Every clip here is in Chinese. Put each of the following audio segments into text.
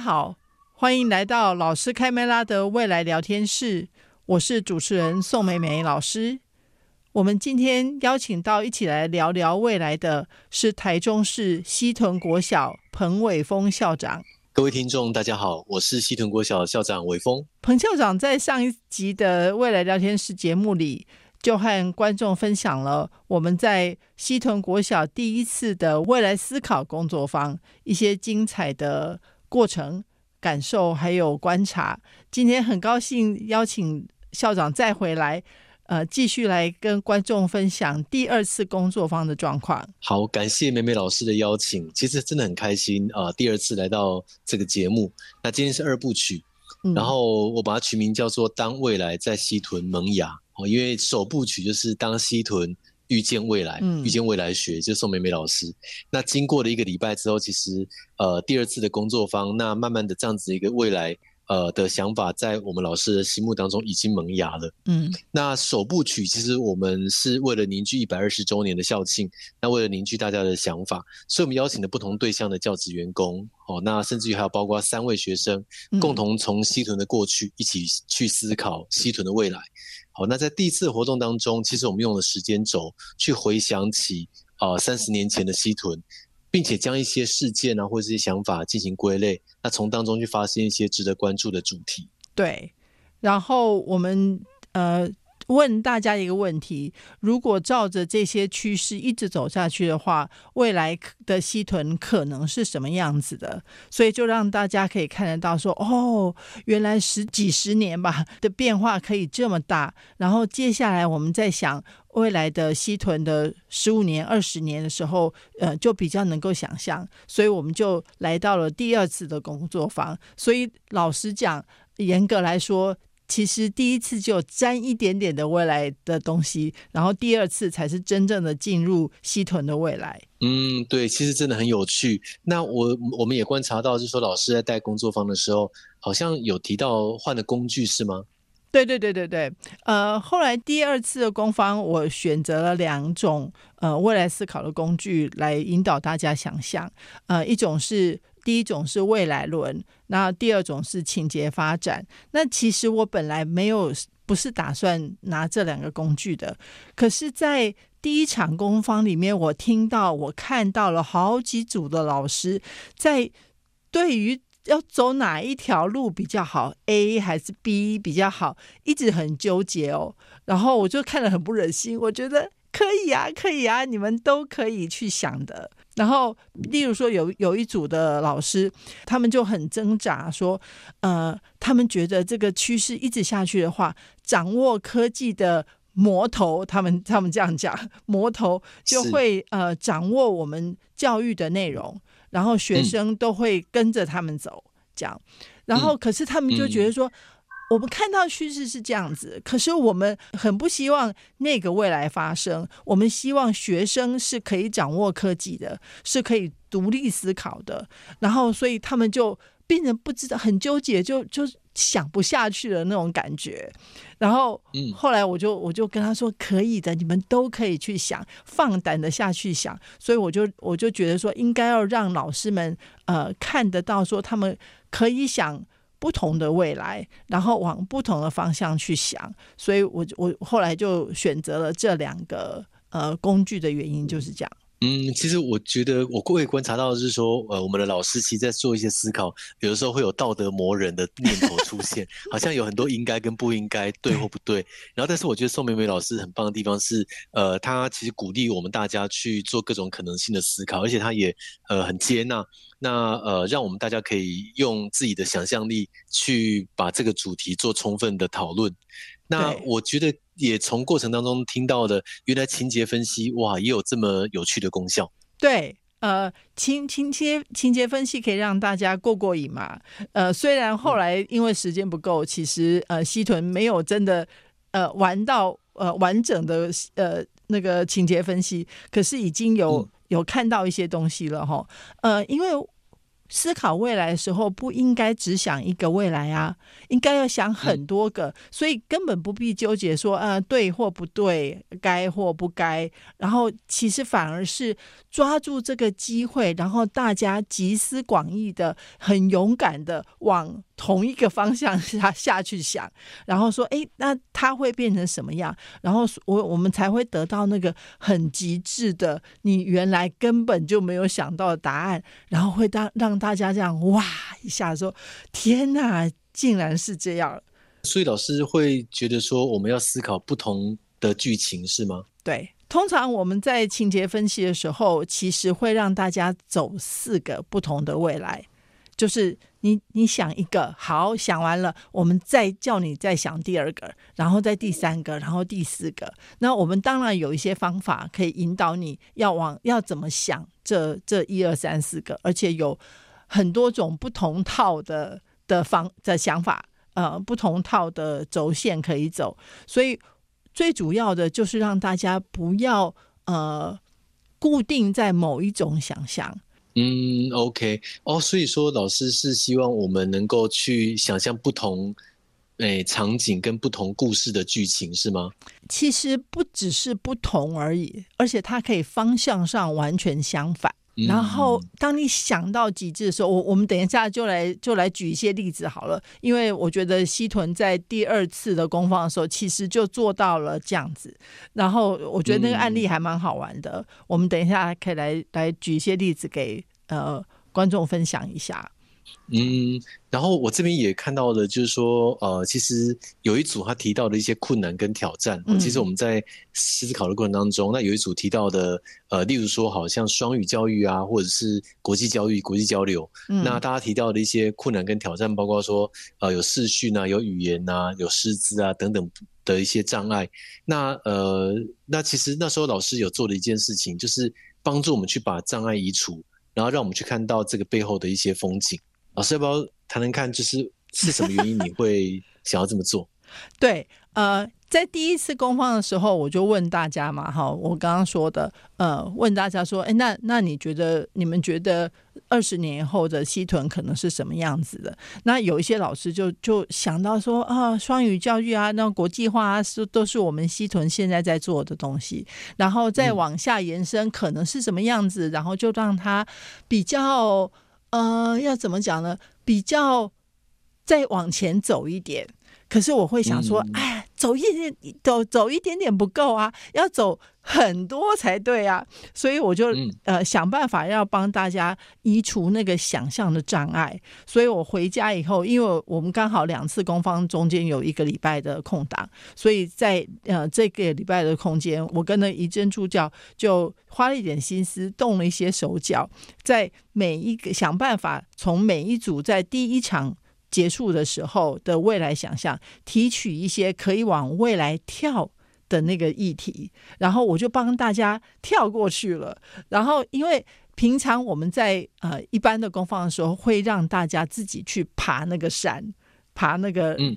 好，欢迎来到老师开麦拉的未来聊天室。我是主持人宋美美老师。我们今天邀请到一起来聊聊未来的是台中市西屯国小彭伟峰校长。各位听众，大家好，我是西屯国小校长伟峰。彭校长在上一集的未来聊天室节目里，就和观众分享了我们在西屯国小第一次的未来思考工作坊一些精彩的。过程、感受还有观察，今天很高兴邀请校长再回来，呃，继续来跟观众分享第二次工作坊的状况。好，感谢美美老师的邀请，其实真的很开心啊，呃，第二次来到这个节目，那今天是二部曲，嗯，然后我把它取名叫做《当未来在西屯萌芽》哦，因为首部曲就是当西屯。遇见未来，遇见未来学，就是宋美美老师。嗯、那经过了一个礼拜之后，其实呃第二次的工作坊，那慢慢的这样子一个未来呃的想法，在我们老师的心目当中已经萌芽了。嗯，那首部曲其实我们是为了凝聚一百二十周年的校庆，那为了凝聚大家的想法，所以我们邀请了不同对象的教职员工，哦，那甚至于还有包括三位学生，共同从西屯的过去一起去思考西屯的未来。那在第一次活动当中，其实我们用了时间轴去回想起啊三十年前的西屯，并且将一些事件啊或者一些想法进行归类，那从当中去发现一些值得关注的主题。对，然后我们呃。问大家一个问题：如果照着这些趋势一直走下去的话，未来的西屯可能是什么样子的？所以就让大家可以看得到说，哦，原来十几十年吧的变化可以这么大。然后接下来我们在想未来的西屯的十五年、二十年的时候，呃，就比较能够想象。所以我们就来到了第二次的工作坊。所以老实讲，严格来说。其实第一次就沾一点点的未来的东西，然后第二次才是真正的进入西屯的未来。嗯，对，其实真的很有趣。那我我们也观察到，就是说老师在带工作坊的时候，好像有提到换的工具是吗？对对对对对。呃，后来第二次的工坊，我选择了两种呃未来思考的工具来引导大家想象。呃，一种是。第一种是未来论，那第二种是情节发展。那其实我本来没有，不是打算拿这两个工具的。可是，在第一场工坊里面，我听到、我看到了好几组的老师在对于要走哪一条路比较好，A 还是 B 比较好，一直很纠结哦。然后我就看了很不忍心，我觉得可以啊，可以啊，你们都可以去想的。然后，例如说有有一组的老师，他们就很挣扎，说，呃，他们觉得这个趋势一直下去的话，掌握科技的魔头，他们他们这样讲，魔头就会呃掌握我们教育的内容，然后学生都会跟着他们走，这样。然后，可是他们就觉得说。我们看到趋势是这样子，可是我们很不希望那个未来发生。我们希望学生是可以掌握科技的，是可以独立思考的。然后，所以他们就病人不知道，很纠结，就就想不下去的那种感觉。然后，后来我就我就跟他说：“可以的，你们都可以去想，放胆的下去想。”所以我就我就觉得说，应该要让老师们呃看得到，说他们可以想。不同的未来，然后往不同的方向去想，所以我我后来就选择了这两个呃工具的原因就是这样。嗯，其实我觉得我会观察到的是说，呃，我们的老师其实在做一些思考，有的时候会有道德磨人的念头出现，好像有很多应该跟不应该，对或不对。然后，但是我觉得宋美美老师很棒的地方是，呃，他其实鼓励我们大家去做各种可能性的思考，而且他也呃很接纳，那呃让我们大家可以用自己的想象力去把这个主题做充分的讨论。那我觉得也从过程当中听到的，原来情节分析哇，也有这么有趣的功效。对，呃，情情节情节分析可以让大家过过瘾嘛。呃，虽然后来因为时间不够，其实呃，西屯没有真的呃玩到呃完整的呃那个情节分析，可是已经有有看到一些东西了哈。呃，因为。思考未来的时候，不应该只想一个未来啊，应该要想很多个，所以根本不必纠结说，呃，对或不对，该或不该。然后，其实反而是抓住这个机会，然后大家集思广益的，很勇敢的往同一个方向下下去想，然后说，哎，那它会变成什么样？然后我我们才会得到那个很极致的，你原来根本就没有想到的答案，然后会当让大家这样哇一下说，天哪，竟然是这样。所以老师会觉得说，我们要思考不同的剧情是吗？对，通常我们在情节分析的时候，其实会让大家走四个不同的未来，就是。你你想一个好，想完了，我们再叫你再想第二个，然后再第三个，然后第四个。那我们当然有一些方法可以引导你要往要怎么想这这一二三四个，而且有很多种不同套的的方的想法，呃，不同套的轴线可以走。所以最主要的就是让大家不要呃固定在某一种想象。嗯，OK，哦，所以说老师是希望我们能够去想象不同诶、场景跟不同故事的剧情，是吗？其实不只是不同而已，而且它可以方向上完全相反。嗯、然后当你想到极致的时候，我我们等一下就来就来举一些例子好了，因为我觉得西屯在第二次的攻防的时候，其实就做到了这样子。然后我觉得那个案例还蛮好玩的，嗯、我们等一下可以来来举一些例子给。呃，观众分享一下。嗯，然后我这边也看到了，就是说，呃，其实有一组他提到的一些困难跟挑战。嗯、其实我们在思考的过程当中，那有一组提到的，呃，例如说，好像双语教育啊，或者是国际教育、国际交流。嗯、那大家提到的一些困难跟挑战，包括说，呃，有视讯啊，有语言啊，有师资啊等等的一些障碍。那呃，那其实那时候老师有做的一件事情，就是帮助我们去把障碍移除。然后让我们去看到这个背后的一些风景。老师要不要谈谈看，就是是什么原因你会 想要这么做？对，呃，在第一次公放的时候，我就问大家嘛，哈，我刚刚说的，呃，问大家说，哎，那那你觉得，你们觉得二十年后的西屯可能是什么样子的？那有一些老师就就想到说，啊，双语教育啊，那国际化啊，是都是我们西屯现在在做的东西，然后再往下延伸，可能是什么样子？嗯、然后就让它比较，呃，要怎么讲呢？比较再往前走一点。可是我会想说，嗯、哎，走一点，走走一点点不够啊，要走很多才对啊。所以我就、嗯、呃想办法要帮大家移除那个想象的障碍。所以我回家以后，因为我们刚好两次攻方中间有一个礼拜的空档，所以在呃这个礼拜的空间，我跟那怡珍助教就花了一点心思，动了一些手脚，在每一个想办法从每一组在第一场。结束的时候的未来想象，提取一些可以往未来跳的那个议题，然后我就帮大家跳过去了。然后，因为平常我们在呃一般的公放的时候，会让大家自己去爬那个山，爬那个，嗯，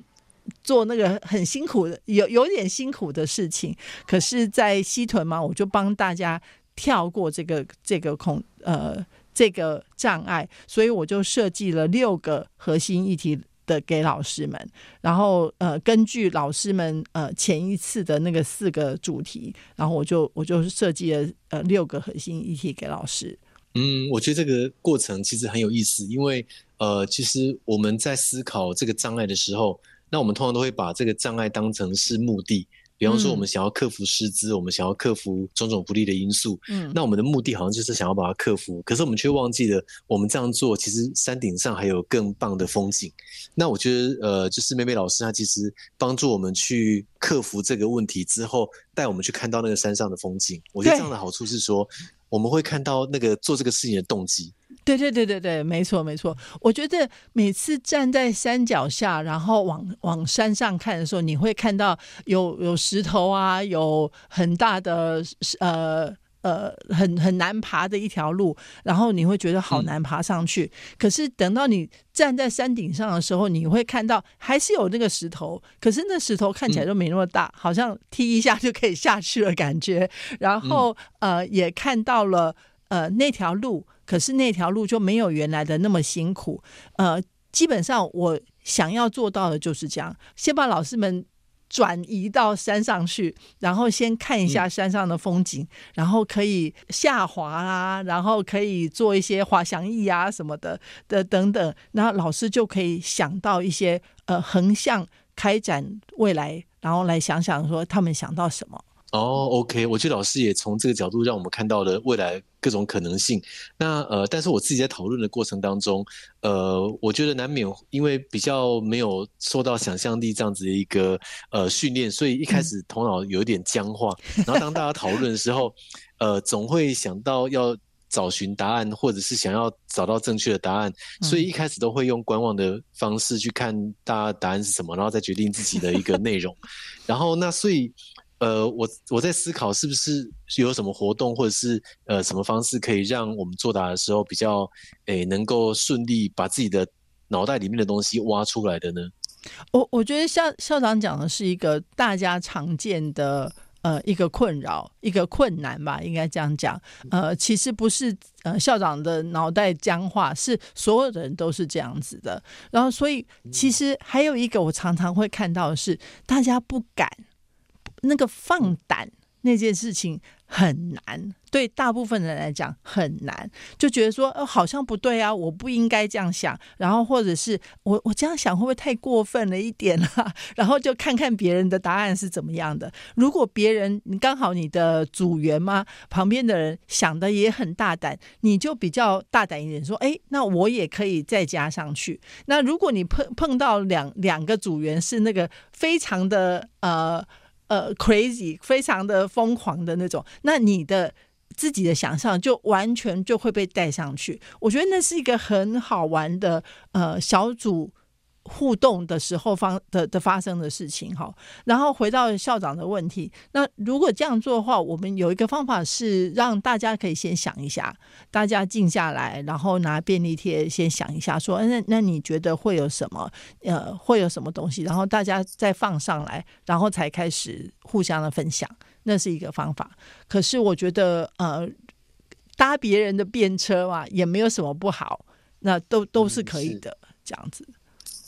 做那个很辛苦的，有有点辛苦的事情。可是，在西屯嘛，我就帮大家跳过这个这个恐，呃。这个障碍，所以我就设计了六个核心议题的给老师们，然后呃，根据老师们呃前一次的那个四个主题，然后我就我就设计了呃六个核心议题给老师。嗯，我觉得这个过程其实很有意思，因为呃，其实我们在思考这个障碍的时候，那我们通常都会把这个障碍当成是目的。比方说，我们想要克服师资，嗯、我们想要克服种种不利的因素。嗯，那我们的目的好像就是想要把它克服，可是我们却忘记了，我们这样做其实山顶上还有更棒的风景。那我觉得，呃，就是妹妹老师她其实帮助我们去克服这个问题之后，带我们去看到那个山上的风景。我觉得这样的好处是说，对我们会看到那个做这个事情的动机。对对对对对，没错没错。我觉得每次站在山脚下，然后往往山上看的时候，你会看到有有石头啊，有很大的呃呃很很难爬的一条路，然后你会觉得好难爬上去。嗯、可是等到你站在山顶上的时候，你会看到还是有那个石头，可是那石头看起来就没那么大，嗯、好像踢一下就可以下去了感觉。然后、嗯、呃也看到了呃那条路，可是那条路就没有原来的那么辛苦。呃，基本上我想要做到的就是这样，先把老师们。转移到山上去，然后先看一下山上的风景，嗯、然后可以下滑啊，然后可以做一些滑翔翼啊什么的的等等，然后老师就可以想到一些呃横向开展未来，然后来想想说他们想到什么。哦，OK，我觉得老师也从这个角度让我们看到了未来各种可能性。那呃，但是我自己在讨论的过程当中，呃，我觉得难免因为比较没有受到想象力这样子的一个呃训练，所以一开始头脑有一点僵化。嗯、然后当大家讨论的时候，呃，总会想到要找寻答案，或者是想要找到正确的答案，所以一开始都会用观望的方式去看大家答案是什么，然后再决定自己的一个内容。然后那所以。呃，我我在思考是不是有什么活动，或者是呃什么方式可以让我们作答的时候比较诶、欸、能够顺利把自己的脑袋里面的东西挖出来的呢？我我觉得校校长讲的是一个大家常见的呃一个困扰，一个困难吧，应该这样讲。呃，其实不是呃校长的脑袋僵化，是所有的人都是这样子的。然后，所以其实还有一个我常常会看到的是，大家不敢。那个放胆那件事情很难，对大部分人来讲很难，就觉得说，呃，好像不对啊，我不应该这样想，然后或者是我我这样想会不会太过分了一点啊？然后就看看别人的答案是怎么样的。如果别人刚好你的组员嘛，旁边的人想的也很大胆，你就比较大胆一点，说，哎，那我也可以再加上去。那如果你碰碰到两两个组员是那个非常的呃。呃，crazy，非常的疯狂的那种，那你的自己的想象就完全就会被带上去。我觉得那是一个很好玩的呃小组。互动的时候方的的发生的事情哈，然后回到校长的问题，那如果这样做的话，我们有一个方法是让大家可以先想一下，大家静下来，然后拿便利贴先想一下，说，那那你觉得会有什么？呃，会有什么东西？然后大家再放上来，然后才开始互相的分享，那是一个方法。可是我觉得，呃，搭别人的便车嘛，也没有什么不好，那都都是可以的，嗯、这样子。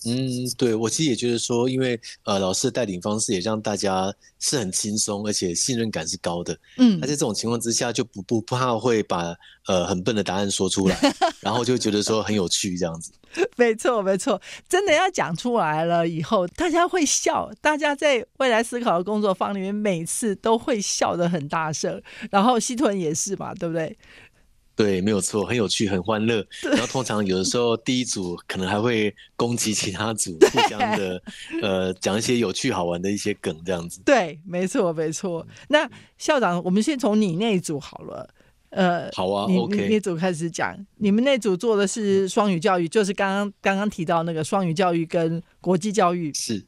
嗯，对，我其实也觉得说，因为呃，老师的带领方式也让大家是很轻松，而且信任感是高的。嗯，那在这种情况之下，就不不怕会把呃很笨的答案说出来，然后就觉得说很有趣这样子。没错，没错，真的要讲出来了以后，大家会笑，大家在未来思考的工作坊里面，每次都会笑得很大声，然后西屯也是嘛，对不对？对，没有错，很有趣，很欢乐。然后通常有的时候，第一组可能还会攻击其他组，互相的呃讲一些有趣好玩的一些梗，这样子。对，没错，没错。那校长，我们先从你那一组好了。呃，好啊你，OK。你那组开始讲，你们那组做的是双语教育，就是刚刚刚刚提到那个双语教育跟国际教育。是，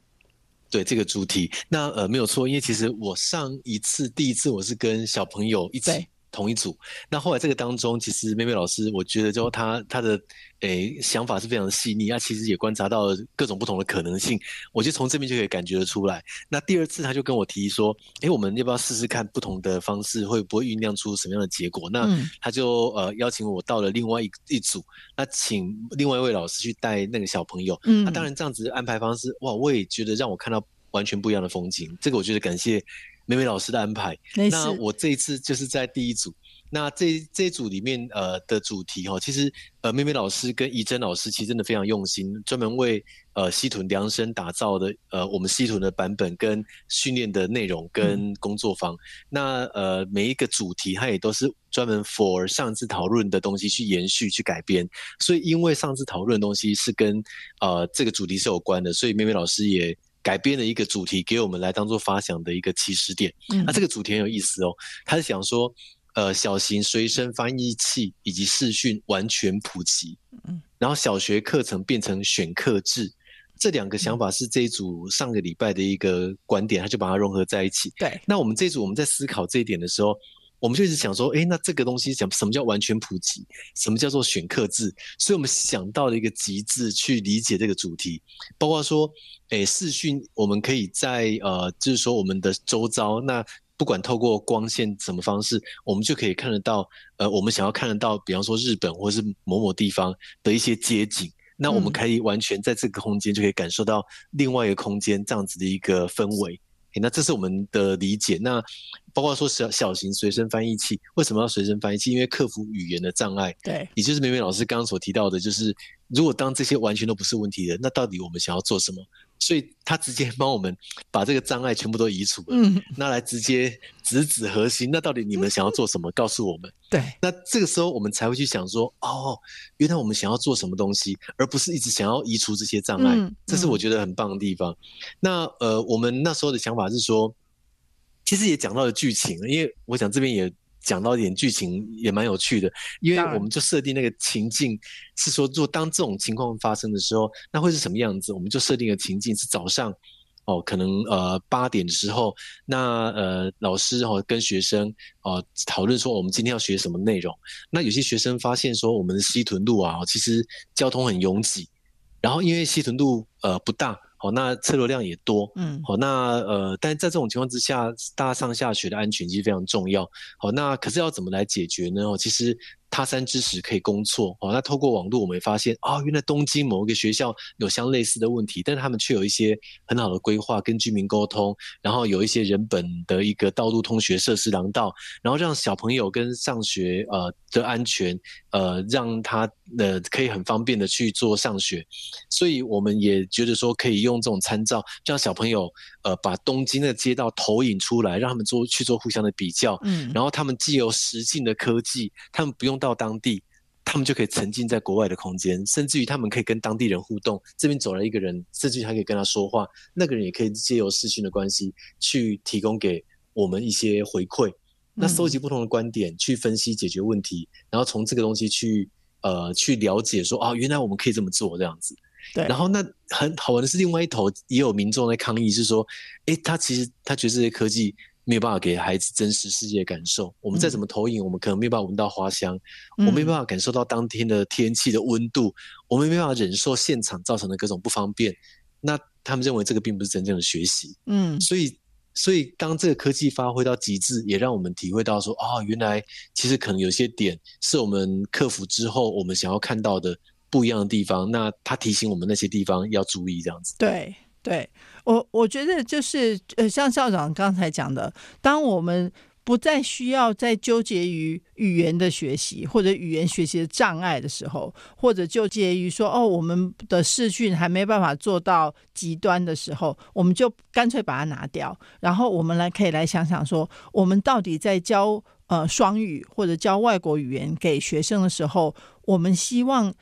对这个主题。那呃没有错，因为其实我上一次第一次我是跟小朋友一起。同一组，那后来这个当中，其实妹妹老师，我觉得就她她的诶、欸、想法是非常的细腻，那其实也观察到各种不同的可能性，我就从这边就可以感觉得出来。那第二次她就跟我提议说，诶、欸，我们要不要试试看不同的方式，会不会酝酿出什么样的结果？那她就呃邀请我到了另外一一组，那请另外一位老师去带那个小朋友。嗯，那当然这样子的安排方式，哇，我也觉得让我看到完全不一样的风景。这个我觉得感谢。美美老师的安排，那我这一次就是在第一组。那这这一组里面，呃的主题哈，其实呃妹妹老师跟怡珍老师其实真的非常用心，专门为呃西屯量身打造的呃我们西屯的版本跟训练的内容跟工作坊。嗯、那呃每一个主题，它也都是专门 for 上次讨论的东西去延续去改编。所以因为上次讨论的东西是跟呃这个主题是有关的，所以妹妹老师也。改编的一个主题给我们来当做发想的一个起始点。那、嗯。啊、这个主题很有意思哦，他是想说，呃，小型随身翻译器以及视讯完全普及，嗯，然后小学课程变成选课制，这两个想法是这一组上个礼拜的一个观点，他就把它融合在一起。对，那我们这一组我们在思考这一点的时候，我们就一直想说，哎，那这个东西讲什么叫完全普及？什么叫做选课制？所以我们想到了一个极致去理解这个主题，包括说，哎，视讯我们可以在呃，就是说我们的周遭，那不管透过光线什么方式，我们就可以看得到，呃，我们想要看得到，比方说日本或是某某地方的一些街景，那我们可以完全在这个空间就可以感受到另外一个空间这样子的一个氛围。那这是我们的理解。那包括说小小型随身翻译器，为什么要随身翻译器？因为克服语言的障碍。对，也就是美美老师刚刚所提到的，就是如果当这些完全都不是问题的，那到底我们想要做什么？所以他直接帮我们把这个障碍全部都移除了，嗯，那来直接直指核心。那到底你们想要做什么？告诉我们。对，那这个时候我们才会去想说，哦，原来我们想要做什么东西，而不是一直想要移除这些障碍。嗯，这是我觉得很棒的地方。那呃，我们那时候的想法是说，其实也讲到了剧情，因为我想这边也。讲到一点剧情也蛮有趣的，因为我们就设定那个情境是说，如果当这种情况发生的时候，那会是什么样子？我们就设定个情境是早上哦，可能呃八点的时候，那呃老师哦跟学生哦讨论说我们今天要学什么内容。那有些学生发现说我们的西屯路啊，其实交通很拥挤，然后因为西屯路呃不大。好，那车流量也多，嗯，好，那呃，但是在这种情况之下，大家上下学的安全其实非常重要。好，那可是要怎么来解决呢？哦，其实。他山之石可以攻错哦。那透过网络，我们也发现哦，原来东京某一个学校有相类似的问题，但是他们却有一些很好的规划，跟居民沟通，然后有一些人本的一个道路通学设施廊道，然后让小朋友跟上学呃的安全呃让他呃可以很方便的去做上学。所以我们也觉得说可以用这种参照，让小朋友呃把东京的街道投影出来，让他们做去做互相的比较，嗯，然后他们既有实境的科技，他们不用。到当地，他们就可以沉浸在国外的空间，甚至于他们可以跟当地人互动。这边走了一个人，甚至还可以跟他说话，那个人也可以借由视讯的关系去提供给我们一些回馈。那搜集不同的观点，去分析解决问题，然后从这个东西去呃去了解说啊，原来我们可以这么做这样子。对。然后那很好玩的是，另外一头也有民众在抗议，是说，诶，他其实他觉得这些科技。没有办法给孩子真实世界的感受。我们再怎么投影，嗯、我们可能没有办法闻到花香，嗯、我们没有办法感受到当天的天气的温度，我们没办法忍受现场造成的各种不方便。那他们认为这个并不是真正的学习。嗯，所以，所以当这个科技发挥到极致，也让我们体会到说，哦，原来其实可能有些点是我们克服之后，我们想要看到的不一样的地方。那他提醒我们那些地方要注意，这样子。对。对我，我觉得就是呃，像校长刚才讲的，当我们不再需要再纠结于语言的学习或者语言学习的障碍的时候，或者纠结于说哦，我们的视讯还没办法做到极端的时候，我们就干脆把它拿掉，然后我们来可以来想想说，我们到底在教呃双语或者教外国语言给学生的时候，我们希望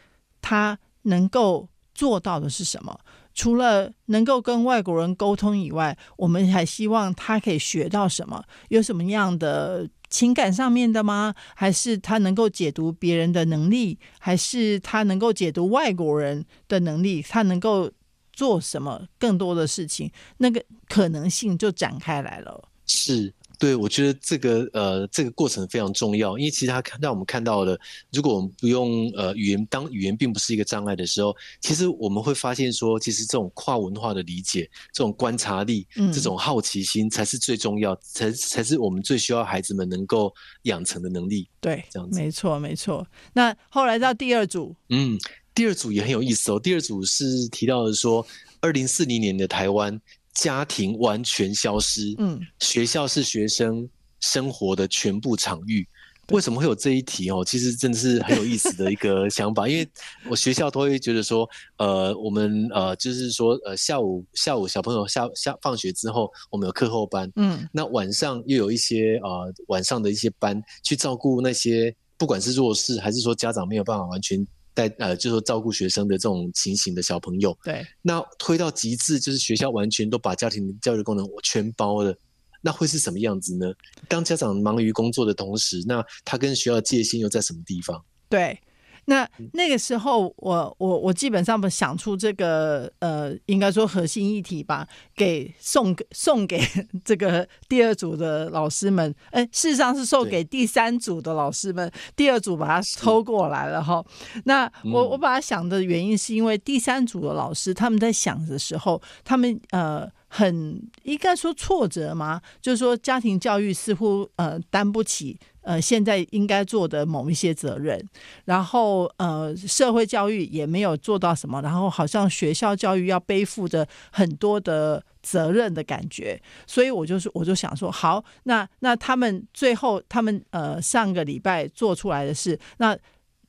他能够做到的是什么？除了能够跟外国人沟通以外，我们还希望他可以学到什么？有什么样的情感上面的吗？还是他能够解读别人的能力？还是他能够解读外国人的能力？他能够做什么更多的事情？那个可能性就展开来了。是。对，我觉得这个呃，这个过程非常重要，因为其实它让我们看到了，如果我们不用呃语言，当语言并不是一个障碍的时候，其实我们会发现说，其实这种跨文化的理解、这种观察力、嗯、这种好奇心，才是最重要，才才是我们最需要孩子们能够养成的能力。对，这样子，没错，没错。那后来到第二组，嗯，第二组也很有意思哦。第二组是提到的说，二零四零年的台湾。家庭完全消失，嗯，学校是学生生活的全部场域。为什么会有这一题哦？其实真的是很有意思的一个 想法，因为我学校都会觉得说，呃，我们呃，就是说，呃，下午下午小朋友下下放学之后，我们有课后班，嗯，那晚上又有一些呃晚上的一些班去照顾那些不管是弱势还是说家长没有办法完全。带呃，就是说照顾学生的这种情形的小朋友，对，那推到极致，就是学校完全都把家庭教育功能我全包了，那会是什么样子呢？当家长忙于工作的同时，那他跟学校的界限又在什么地方？对，那那个时候我，我我我基本上想出这个呃，应该说核心议题吧，给送给送给 这个第二组的老师们。哎，事实上是送给第三组的老师们，第二组把它抽过来了哈。那我我把它想的原因是因为第三组的老师他们在想的时候，他们呃。很应该说挫折吗？就是说家庭教育似乎呃担不起呃现在应该做的某一些责任，然后呃社会教育也没有做到什么，然后好像学校教育要背负着很多的责任的感觉，所以我就是我就想说，好，那那他们最后他们呃上个礼拜做出来的事，那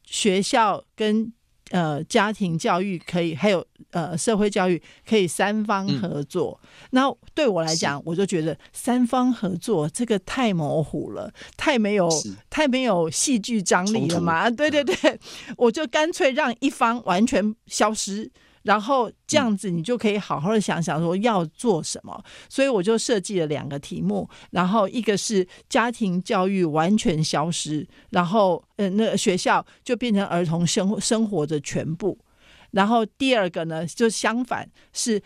学校跟。呃，家庭教育可以，还有呃，社会教育可以三方合作。嗯、那对我来讲，我就觉得三方合作这个太模糊了，太没有太没有戏剧张力了嘛。对对对，我就干脆让一方完全消失。然后这样子，你就可以好好的想想说要做什么。所以我就设计了两个题目，然后一个是家庭教育完全消失，然后呃，那学校就变成儿童生活生活的全部。然后第二个呢，就相反是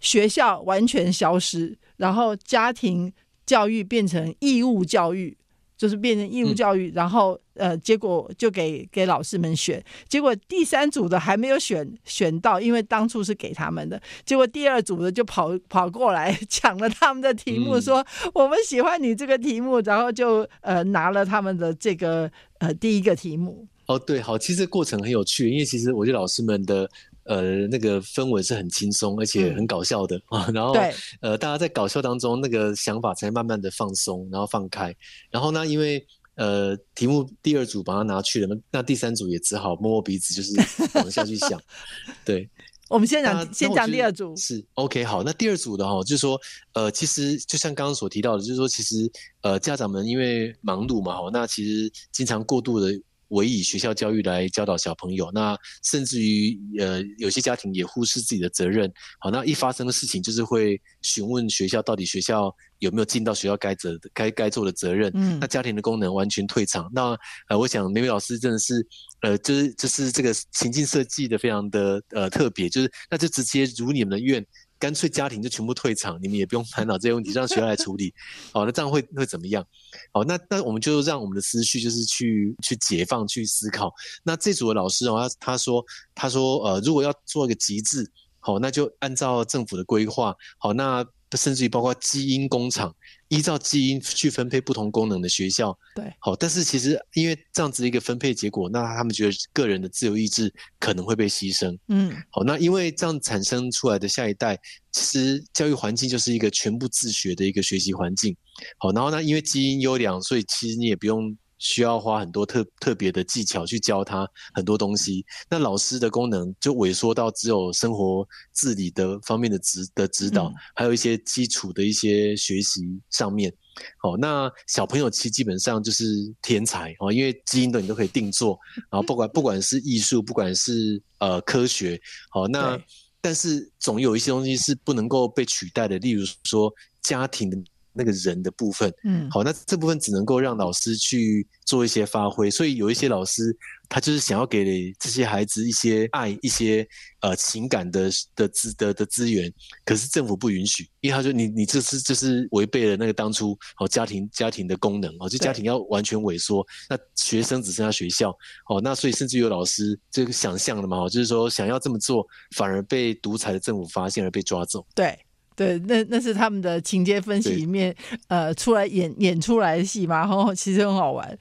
学校完全消失，然后家庭教育变成义务教育。就是变成义务教育，嗯、然后呃，结果就给给老师们选，结果第三组的还没有选选到，因为当初是给他们的，结果第二组的就跑跑过来 抢了他们的题目，嗯、说我们喜欢你这个题目，然后就呃拿了他们的这个呃第一个题目。哦，对，好，其实这过程很有趣，因为其实我觉得老师们的。呃，那个氛围是很轻松，而且很搞笑的啊。嗯、然后，呃，大家在搞笑当中，那个想法才慢慢的放松，然后放开。然后呢，因为呃，题目第二组把它拿去了，那第三组也只好摸摸鼻子，就是往下去想。对，我们先讲，先讲第二组。是 OK，好。那第二组的哈，就是说，呃，其实就像刚刚所提到的，就是说，其实呃，家长们因为忙碌嘛，那其实经常过度的。委以学校教育来教导小朋友，那甚至于呃，有些家庭也忽视自己的责任。好，那一发生的事情就是会询问学校到底学校有没有尽到学校该责该该做的责任。嗯，那家庭的功能完全退场。那呃，我想美美老师真的是呃，就是就是这个情境设计的非常的呃特别，就是那就直接如你们的愿。干脆家庭就全部退场，你们也不用烦恼这些问题，让学校来处理。好，那这样会会怎么样？好，那那我们就让我们的思绪就是去去解放，去思考。那这组的老师哦，他他说他说呃，如果要做一个极致，好，那就按照政府的规划，好，那。甚至于包括基因工厂，依照基因去分配不同功能的学校，对，好，但是其实因为这样子一个分配结果，那他们觉得个人的自由意志可能会被牺牲，嗯，好，那因为这样产生出来的下一代，其实教育环境就是一个全部自学的一个学习环境，好，然后呢，因为基因优良，所以其实你也不用。需要花很多特特别的技巧去教他很多东西，那老师的功能就萎缩到只有生活自理的方面的指的指导，嗯、还有一些基础的一些学习上面。好，那小朋友其实基本上就是天才哦，因为基因的你都可以定做，然后不管不管是艺术，不管是呃科学，好，那但是总有一些东西是不能够被取代的，例如说家庭的。那个人的部分，嗯，好，那这部分只能够让老师去做一些发挥，所以有一些老师他就是想要给这些孩子一些爱，一些呃情感的的资的的资源，可是政府不允许，因为他说你你这是就是违背了那个当初哦家庭家庭的功能哦，就家庭要完全萎缩，那学生只剩下学校哦，那所以甚至有老师这个想象的嘛，就是说想要这么做，反而被独裁的政府发现而被抓走，对。对，那那是他们的情节分析里面，呃，出来演演出来的戏嘛，然后其实很好玩。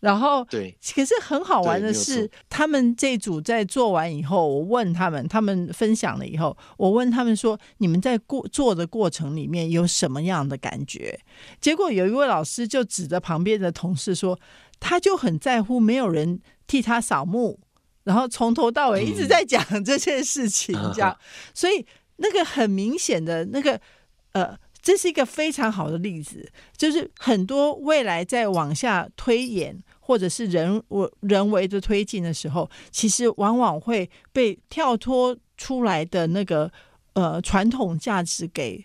然后，对，可是很好玩的是，他们这组在做完以后，我问他们，他们分享了以后，我问他们说，你们在过做的过程里面有什么样的感觉？结果有一位老师就指着旁边的同事说，他就很在乎没有人替他扫墓，然后从头到尾一直在讲这件事情，这样，嗯、所以。那个很明显的那个，呃，这是一个非常好的例子，就是很多未来在往下推演，或者是人为人为的推进的时候，其实往往会被跳脱出来的那个呃传统价值给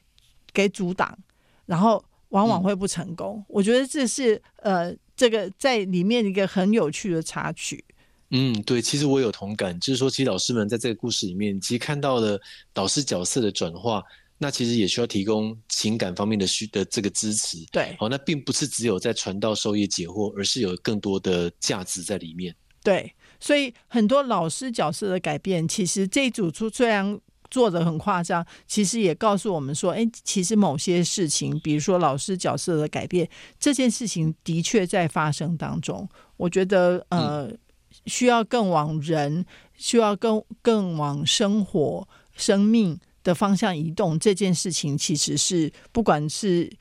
给阻挡，然后往往会不成功。嗯、我觉得这是呃这个在里面一个很有趣的插曲。嗯，对，其实我有同感，就是说，其实老师们在这个故事里面，其实看到了导师角色的转化，那其实也需要提供情感方面的需的这个支持。对，好，那并不是只有在传道授业解惑，而是有更多的价值在里面。对，所以很多老师角色的改变，其实这一组出虽然做的很夸张，其实也告诉我们说，哎，其实某些事情，比如说老师角色的改变，这件事情的确在发生当中。我觉得，呃，嗯、需要更往人，需要更更往生活、生命的方向移动。这件事情其实是不管是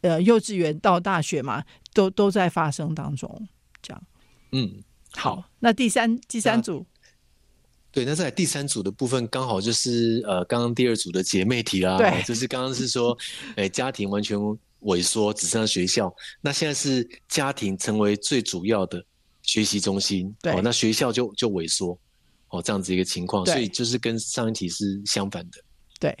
呃幼稚园到大学嘛，都都在发生当中。这样，嗯。好，那第三第三组，对，那在第三组的部分，刚好就是呃，刚刚第二组的姐妹题啦，对，就是刚刚是说，哎，家庭完全萎缩，只剩下学校。那现在是家庭成为最主要的学习中心，对，哦，那学校就就萎缩，哦，这样子一个情况，所以就是跟上一题是相反的。对，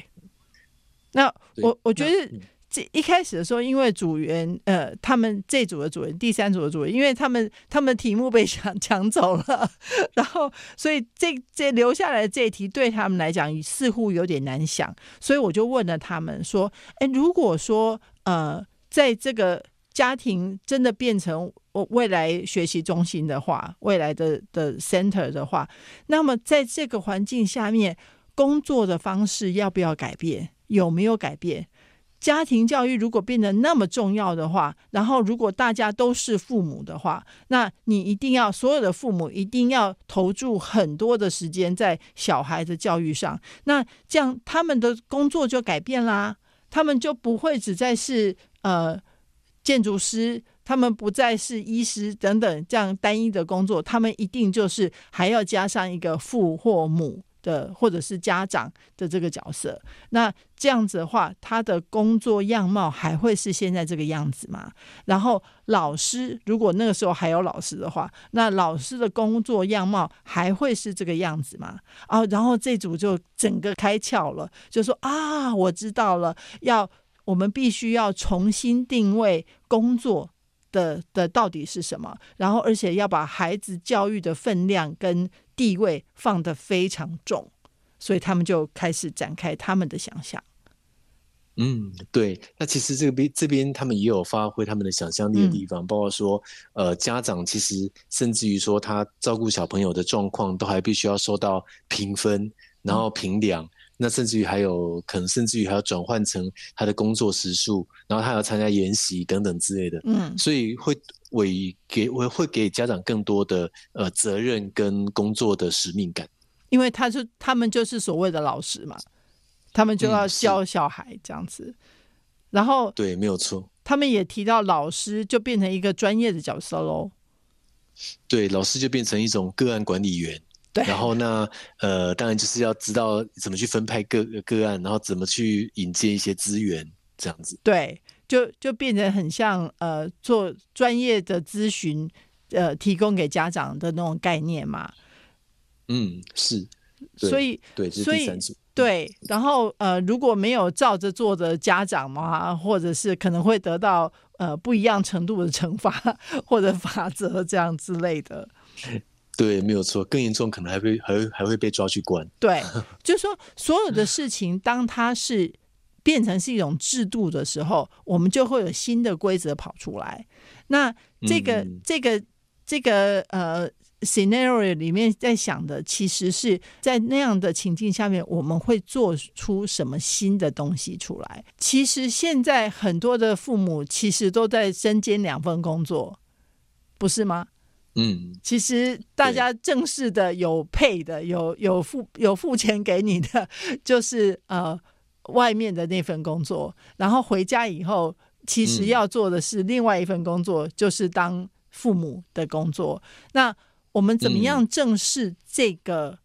那我我觉得。这一开始的时候，因为组员呃，他们这组的组员，第三组的组员，因为他们他们的题目被抢抢走了，然后所以这这留下来的这一题对他们来讲似乎有点难想，所以我就问了他们说：“哎，如果说呃，在这个家庭真的变成我未来学习中心的话，未来的的 center 的话，那么在这个环境下面，工作的方式要不要改变？有没有改变？”家庭教育如果变得那么重要的话，然后如果大家都是父母的话，那你一定要所有的父母一定要投注很多的时间在小孩的教育上。那这样他们的工作就改变啦，他们就不会只再是呃建筑师，他们不再是医师等等这样单一的工作，他们一定就是还要加上一个父或母。的或者是家长的这个角色，那这样子的话，他的工作样貌还会是现在这个样子吗？然后老师如果那个时候还有老师的话，那老师的工作样貌还会是这个样子吗？啊，然后这组就整个开窍了，就说啊，我知道了，要我们必须要重新定位工作的的到底是什么，然后而且要把孩子教育的分量跟地位放得非常重，所以他们就开始展开他们的想象。嗯，对。那其实这边这边他们也有发挥他们的想象力的地方，嗯、包括说，呃，家长其实甚至于说他照顾小朋友的状况，都还必须要受到评分，然后评量。嗯、那甚至于还有可能，甚至于还要转换成他的工作时数，然后他要参加研习等等之类的。嗯，所以会。委给我会给家长更多的呃责任跟工作的使命感，因为他是他们就是所谓的老师嘛，他们就要教小孩这样子，嗯、然后对，没有错，他们也提到老师就变成一个专业的角色喽，对，老师就变成一种个案管理员，对，然后那，呃，当然就是要知道怎么去分派个个案，然后怎么去引荐一些资源这样子，对。就就变成很像呃做专业的咨询，呃提供给家长的那种概念嘛。嗯，是。所以对，所以对，然后呃如果没有照着做的家长嘛，或者是可能会得到呃不一样程度的惩罚或者法则这样之类的。对，没有错，更严重可能还会还还会被抓去关。对，就是说所有的事情，当它是。变成是一种制度的时候，我们就会有新的规则跑出来。那这个、嗯、这个、这个呃 scenario 里面在想的，其实是在那样的情境下面，我们会做出什么新的东西出来？其实现在很多的父母其实都在身兼两份工作，不是吗？嗯，其实大家正式的有配的，有有付有付钱给你的，就是呃。外面的那份工作，然后回家以后，其实要做的是另外一份工作，嗯、就是当父母的工作。那我们怎么样正视这个、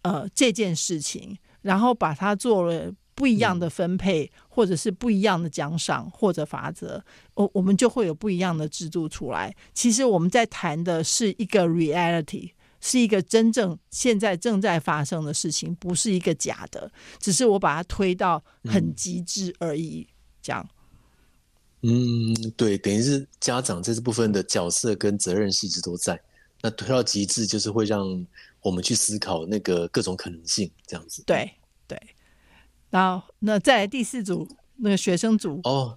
嗯、呃这件事情，然后把它做了不一样的分配，嗯、或者是不一样的奖赏或者法则，我我们就会有不一样的制度出来。其实我们在谈的是一个 reality。是一个真正现在正在发生的事情，不是一个假的，只是我把它推到很极致而已。嗯、这样，嗯，对，等于是家长这部分的角色跟责任是一直都在，那推到极致就是会让我们去思考那个各种可能性，这样子。对对。然后那再来第四组那个学生组哦，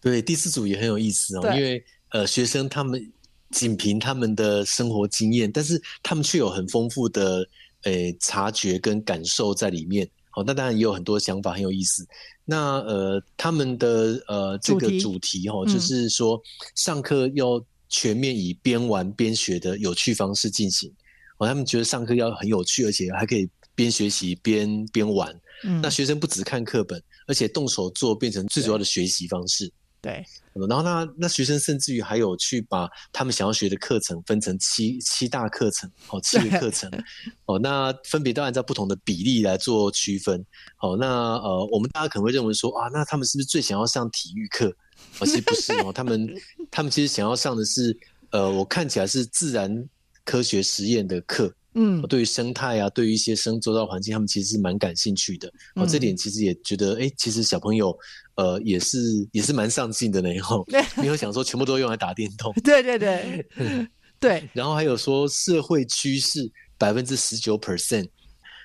对，第四组也很有意思哦，因为呃学生他们仅凭他们的生活经验，但是他们却有很丰富的诶察觉跟感受在里面。好，那当然也有很多想法，很有意思。那呃，他们的呃这个主题哈、哦，就是说上课要全面以边玩边学的有趣方式进行。哦，他们觉得上课要很有趣，而且还可以边学习边边玩。嗯，那学生不只看课本，而且动手做变成最主要的学习方式。对，然后那那学生甚至于还有去把他们想要学的课程分成七七大课程，哦，七个课程，哦，那分别都按照不同的比例来做区分。哦，那呃，我们大家可能会认为说啊，那他们是不是最想要上体育课？哦，其实不是哦，他们他们其实想要上的是呃，我看起来是自然科学实验的课。嗯，对于生态啊，对于一些生周遭环境，他们其实是蛮感兴趣的。哦，这点其实也觉得，哎、欸，其实小朋友，呃，也是也是蛮上进的呢。吼，没有想说全部都用来打电动。对对对，对。然后还有说社会趋势百分之十九 percent，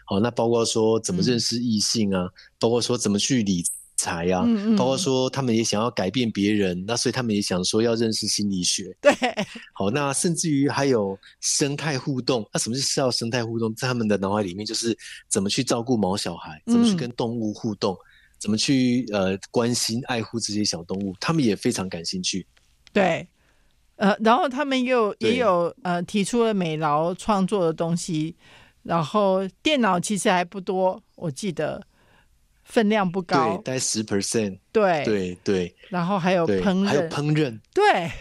好，那包括说怎么认识异性啊，嗯、包括说怎么去理。才呀、啊，包括说他们也想要改变别人，那所以他们也想说要认识心理学。对，好，那甚至于还有生态互动。那什么是叫生态互动？在他们的脑海里面，就是怎么去照顾毛小孩，怎么去跟动物互动，嗯、怎么去呃关心爱护这些小动物，他们也非常感兴趣。对，呃，然后他们又也有呃提出了美劳创作的东西，然后电脑其实还不多，我记得。分量不高，对，大概十 percent，对对对，然后还有烹饪，还有烹饪，对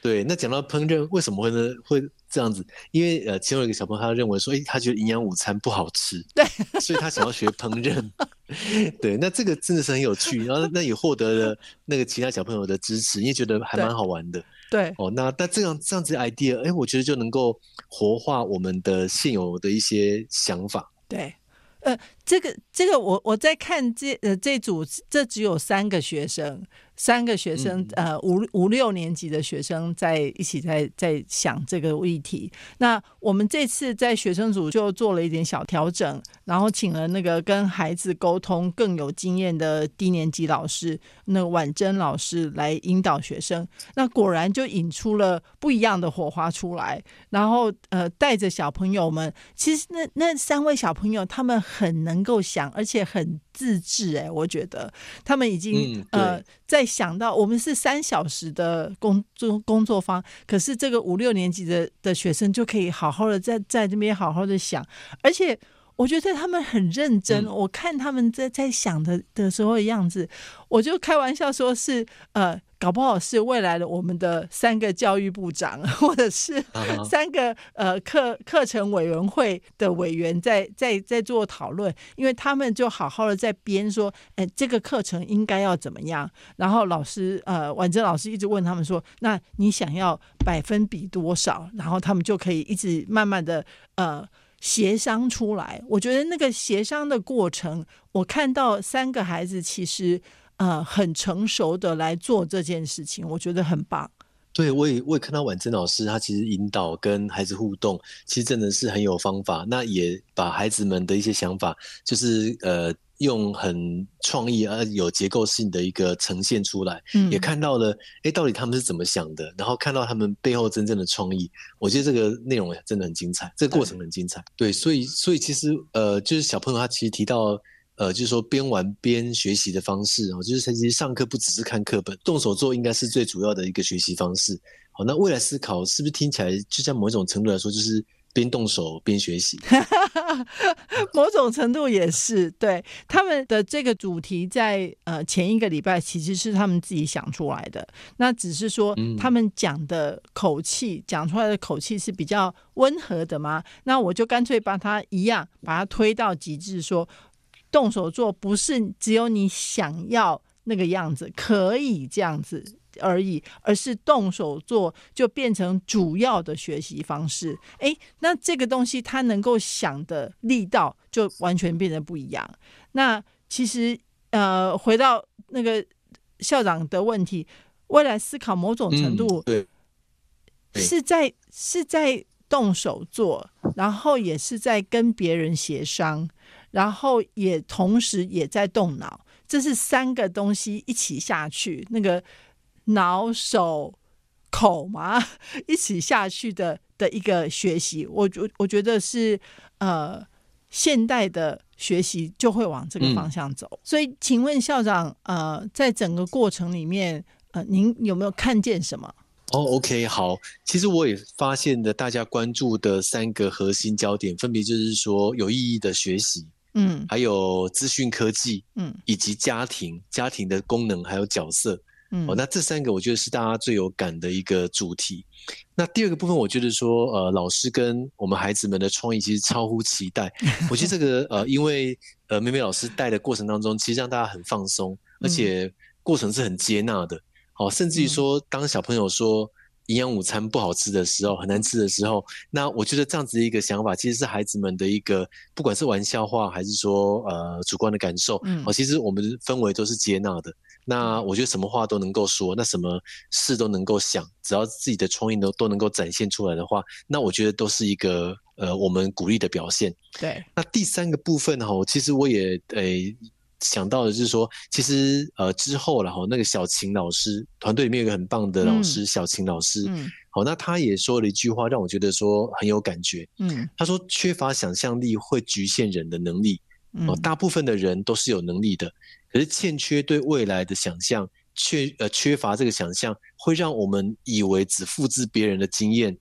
对。那讲到烹饪，为什么会呢？会这样子？因为呃，其中有一个小朋友，他认为说，哎，他觉得营养午餐不好吃，对，所以他想要学烹饪。对，那这个真的是很有趣，然后 那也获得了那个其他小朋友的支持，因为觉得还蛮好玩的。对，哦，那但这样这样子 idea，哎，我觉得就能够活化我们的现有的一些想法。对。呃，这个这个我我在看这呃这组这只有三个学生。三个学生，呃，五五六年级的学生在一起在在想这个议题。那我们这次在学生组就做了一点小调整，然后请了那个跟孩子沟通更有经验的低年级老师，那个婉珍老师来引导学生。那果然就引出了不一样的火花出来。然后呃，带着小朋友们，其实那那三位小朋友他们很能够想，而且很。自制哎，我觉得他们已经、嗯、呃在想到我们是三小时的工作工作方，可是这个五六年级的的学生就可以好好的在在这边好好的想，而且我觉得他们很认真。嗯、我看他们在在想的的时候的样子，我就开玩笑说是呃。搞不好是未来的我们的三个教育部长，或者是三个呃课课程委员会的委员在在在做讨论，因为他们就好好的在编说，哎，这个课程应该要怎么样？然后老师呃，婉珍老师一直问他们说，那你想要百分比多少？然后他们就可以一直慢慢的呃协商出来。我觉得那个协商的过程，我看到三个孩子其实。呃，很成熟的来做这件事情，我觉得很棒。对，我也我也看到婉珍老师，她其实引导跟孩子互动，其实真的是很有方法。那也把孩子们的一些想法，就是呃，用很创意而有结构性的一个呈现出来。嗯，也看到了，哎，到底他们是怎么想的？然后看到他们背后真正的创意，我觉得这个内容真的很精彩，这个过程很精彩。对，对，所以所以其实呃，就是小朋友他其实提到。呃，就是说边玩边学习的方式哦，就是其实上课不只是看课本，动手做应该是最主要的一个学习方式。好，那未来思考是不是听起来就像某一种程度来说，就是边动手边学习？某种程度也是。对，他们的这个主题在呃前一个礼拜其实是他们自己想出来的，那只是说他们讲的口气，讲、嗯、出来的口气是比较温和的嘛。那我就干脆把它一样，把它推到极致说。动手做不是只有你想要那个样子，可以这样子而已，而是动手做就变成主要的学习方式。诶，那这个东西他能够想的力道就完全变得不一样。那其实呃，回到那个校长的问题，未来思考某种程度，嗯、对，是在是在动手做，然后也是在跟别人协商，然后也同时也在动脑，这是三个东西一起下去，那个脑手口嘛，一起下去的的一个学习，我我我觉得是呃现代的学习就会往这个方向走。嗯、所以，请问校长，呃，在整个过程里面，呃，您有没有看见什么？哦，OK，好。其实我也发现的，大家关注的三个核心焦点，分别就是说有意义的学习，嗯，还有资讯科技，嗯，以及家庭，家庭的功能还有角色，嗯，哦，那这三个我觉得是大家最有感的一个主题。那第二个部分，我觉得说，呃，老师跟我们孩子们的创意其实超乎期待。我觉得这个，呃，因为呃，美美老师带的过程当中，其实让大家很放松，而且过程是很接纳的。哦，甚至于说，当小朋友说营养午餐不好吃的时候，很难吃的时候，那我觉得这样子的一个想法，其实是孩子们的一个，不管是玩笑话还是说呃主观的感受，嗯，哦，其实我们的氛围都是接纳的。那我觉得什么话都能够说，那什么事都能够想，只要自己的创意都都能够展现出来的话，那我觉得都是一个呃我们鼓励的表现。对。那第三个部分哈，其实我也诶。想到的就是说，其实呃之后然后那个小琴老师团队里面有一个很棒的老师，嗯、小琴老师，嗯，好，那他也说了一句话，让我觉得说很有感觉，嗯，他说缺乏想象力会局限人的能力，哦、嗯，大部分的人都是有能力的，可是欠缺对未来的想象，缺呃缺乏这个想象，会让我们以为只复制别人的经验。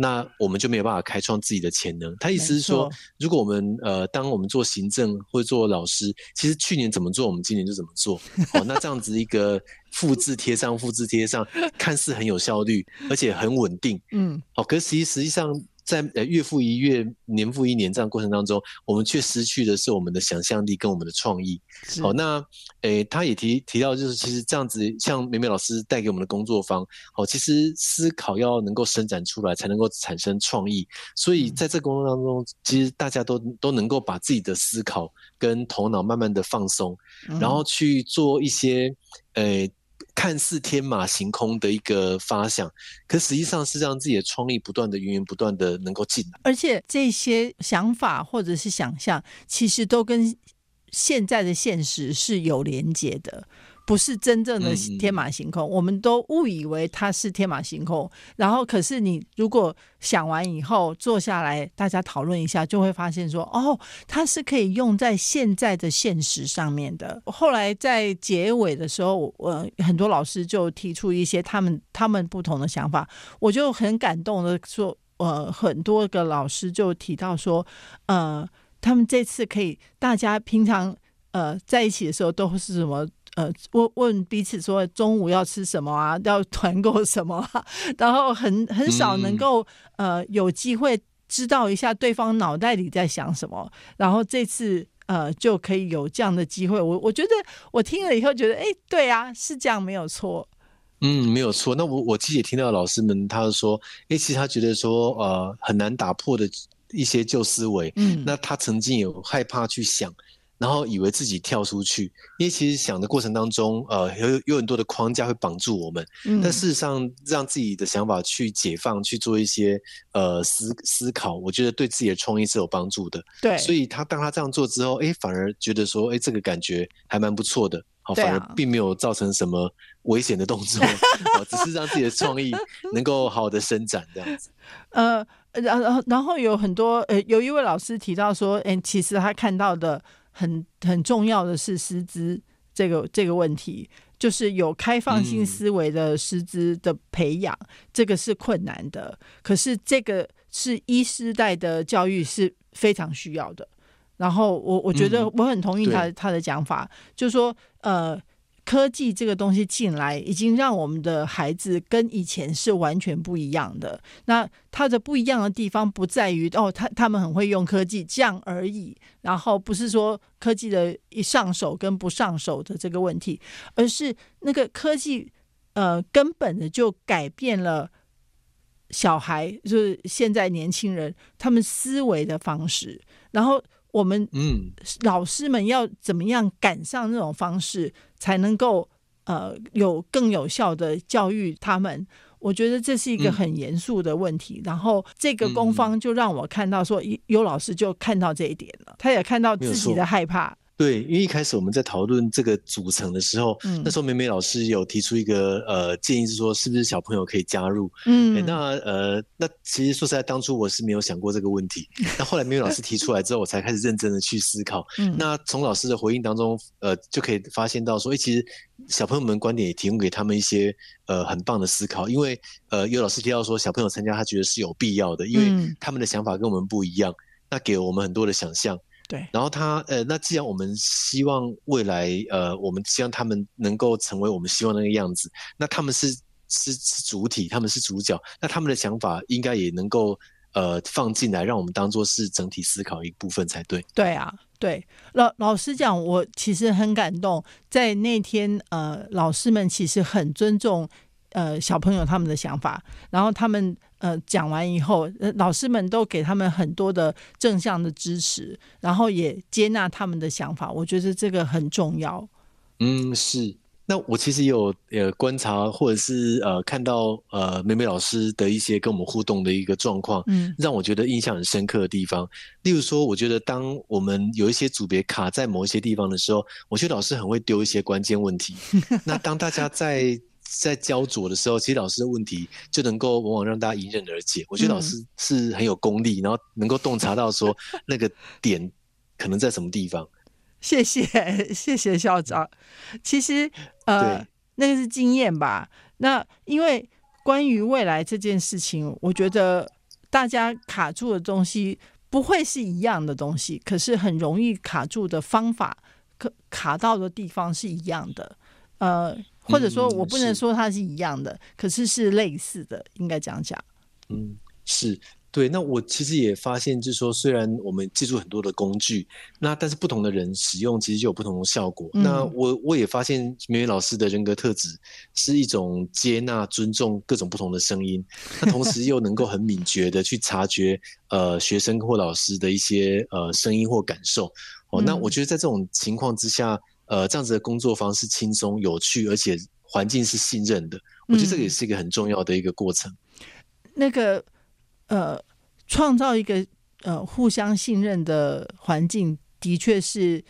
那我们就没有办法开创自己的潜能。他意思是说，如果我们呃，当我们做行政或者做老师，其实去年怎么做，我们今年就怎么做。哦，那这样子一个复制贴上、复制贴上，看似很有效率，而且很稳定。嗯，哦，可是实际实际上。在呃月复一月、年复一年这样过程当中，我们却失去的是我们的想象力跟我们的创意。好，那诶，他也提提到，就是其实这样子，像美美老师带给我们的工作坊，好，其实思考要能够伸展出来，才能够产生创意。所以在这个工作当中，其实大家都都能够把自己的思考跟头脑慢慢的放松，然后去做一些诶。看似天马行空的一个发想，可实际上是让自己的创意不断的源源不断的能够进来，而且这些想法或者是想象，其实都跟现在的现实是有连接的。不是真正的天马行空，嗯、我们都误以为它是天马行空。然后，可是你如果想完以后坐下来，大家讨论一下，就会发现说，哦，它是可以用在现在的现实上面的。后来在结尾的时候，我很多老师就提出一些他们他们不同的想法，我就很感动的说，呃，很多个老师就提到说，呃，他们这次可以大家平常呃在一起的时候都是什么？呃，问问彼此说中午要吃什么啊？要团购什么啊？然后很很少能够、嗯、呃有机会知道一下对方脑袋里在想什么。然后这次呃就可以有这样的机会，我我觉得我听了以后觉得，哎，对啊，是这样没有错。嗯，没有错。那我我其实也听到老师们他说，哎，其实他觉得说呃很难打破的一些旧思维。嗯，那他曾经有害怕去想。然后以为自己跳出去，因为其实想的过程当中，呃，有有很多的框架会绑住我们。嗯。但事实上，让自己的想法去解放，去做一些呃思思考，我觉得对自己的创意是有帮助的。对。所以他当他这样做之后，哎，反而觉得说，哎，这个感觉还蛮不错的。好，反而并没有造成什么危险的动作，好，只是让自己的创意能够好好的伸展这样子。呃，然后然后有很多呃，有一位老师提到说，哎，其实他看到的。很很重要的是师资这个这个问题，就是有开放性思维的师资的培养，嗯，这个是困难的。可是这个是一师代的教育是非常需要的。然后我我觉得我很同意他，嗯，他的讲法，就是说呃。科技这个东西进来，已经让我们的孩子跟以前是完全不一样的。那他的不一样的地方不在于哦，他他们很会用科技这样而已。然后不是说科技的一上手跟不上手的这个问题，而是那个科技呃根本的就改变了小孩，就是现在年轻人他们思维的方式。然后。我们嗯，老师们要怎么样赶上那种方式，才能够呃有更有效的教育他们？我觉得这是一个很严肃的问题。嗯、然后这个攻方就让我看到说，有老师就看到这一点了，他也看到自己的害怕。对，因为一开始我们在讨论这个组成的时候，嗯、那时候美美老师有提出一个呃建议，是说是不是小朋友可以加入？嗯，那呃，那其实说实在，当初我是没有想过这个问题。那后来美美老师提出来之后，我才开始认真的去思考。嗯，那从老师的回应当中，呃，就可以发现到说，哎，其实小朋友们观点也提供给他们一些呃很棒的思考。因为呃，有老师提到说，小朋友参加他觉得是有必要的，因为他们的想法跟我们不一样，那给了我们很多的想象。对，然后他呃，那既然我们希望未来呃，我们希望他们能够成为我们希望那个样子，那他们是是是主体，他们是主角，那他们的想法应该也能够呃放进来，让我们当做是整体思考一部分才对。对啊，对，老老实讲，我其实很感动，在那天呃，老师们其实很尊重呃小朋友他们的想法，然后他们。呃，讲完以后，呃，老师们都给他们很多的正向的支持，然后也接纳他们的想法。我觉得这个很重要。嗯，是。那我其实有呃观察，或者是呃看到呃美美老师的一些跟我们互动的一个状况，嗯，让我觉得印象很深刻的地方。例如说，我觉得当我们有一些组别卡在某一些地方的时候，我觉得老师很会丢一些关键问题。那当大家在在焦灼的时候，其实老师的问题就能够往往让大家迎刃而解。我觉得老师是很有功力，嗯、然后能够洞察到说 那个点可能在什么地方。谢谢谢谢校长。其实呃，那个是经验吧。那因为关于未来这件事情，我觉得大家卡住的东西不会是一样的东西，可是很容易卡住的方法，可卡到的地方是一样的。呃。或者说我不能说它是一样的，嗯、可是是类似的，应该这样讲。嗯，是对。那我其实也发现，就是说，虽然我们记住很多的工具，那但是不同的人使用，其实就有不同的效果。嗯、那我我也发现，美美老师的人格特质是一种接纳、尊重各种不同的声音，那同时又能够很敏捷的去察觉呃学生或老师的一些呃声音或感受。哦，那我觉得在这种情况之下。呃，这样子的工作方式轻松有趣，而且环境是信任的。我觉得这个也是一个很重要的一个过程。嗯、那个呃，创造一个呃互相信任的环境，的确是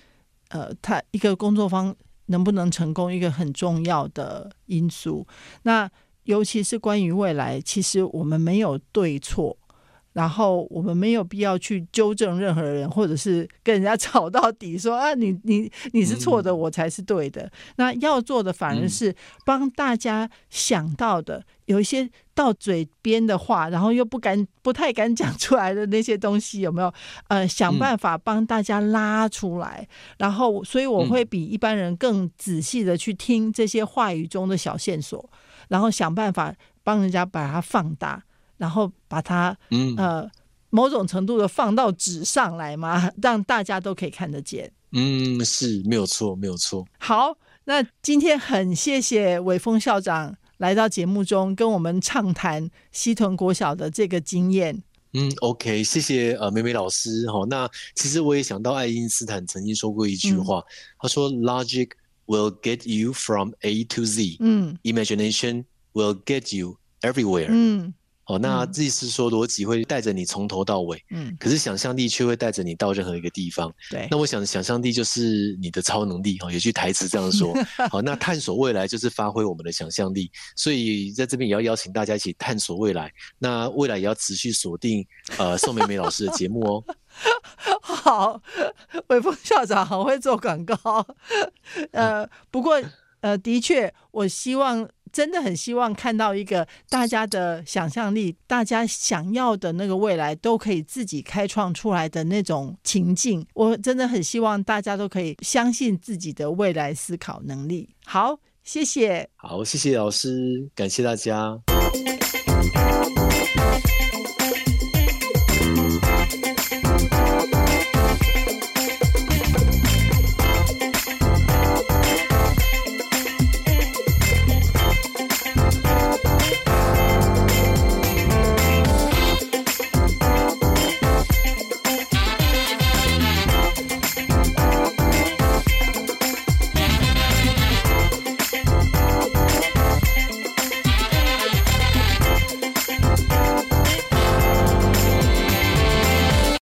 呃，他一个工作方能不能成功一个很重要的因素。那尤其是关于未来，其实我们没有对错。然后我们没有必要去纠正任何人，或者是跟人家吵到底说，说啊，你 你你是错的，我才是对的。嗯、那要做的反而是帮大家想到的，有一些到嘴边的话，然后又不敢、不太敢讲出来的那些东西，有没有？呃，想办法帮大家拉出来。然后，所以我会比一般人更仔细的去听这些话语中的小线索，然后想办法帮人家把它放大。然后把它，嗯、呃，某种程度的放到纸上来嘛，让大家都可以看得见。嗯，是没有错，没有错。好，那今天很谢谢伟峰校长来到节目中跟我们畅谈西屯国小的这个经验。嗯，OK，谢谢呃美美老师。好，那其实我也想到爱因斯坦曾经说过一句话，嗯、他说：“Logic will get you from A to Z，嗯，Imagination will get you everywhere。”嗯。哦，那意思是说逻辑会带着你从头到尾，嗯，可是想象力却会带着你到任何一个地方。对，那我想想象力就是你的超能力哦，有句台词这样说。好，那探索未来就是发挥我们的想象力，所以在这边也要邀请大家一起探索未来。那未来也要持续锁定呃宋美美老师的节目哦。好，伟峰校长好会做广告。呃，不过呃，的确，我希望。真的很希望看到一个大家的想象力大家想要的那个未来都可以自己开创出来的那种情境我真的很希望大家都可以相信自己的未来思考能力。好谢谢。好谢谢老师感谢大家。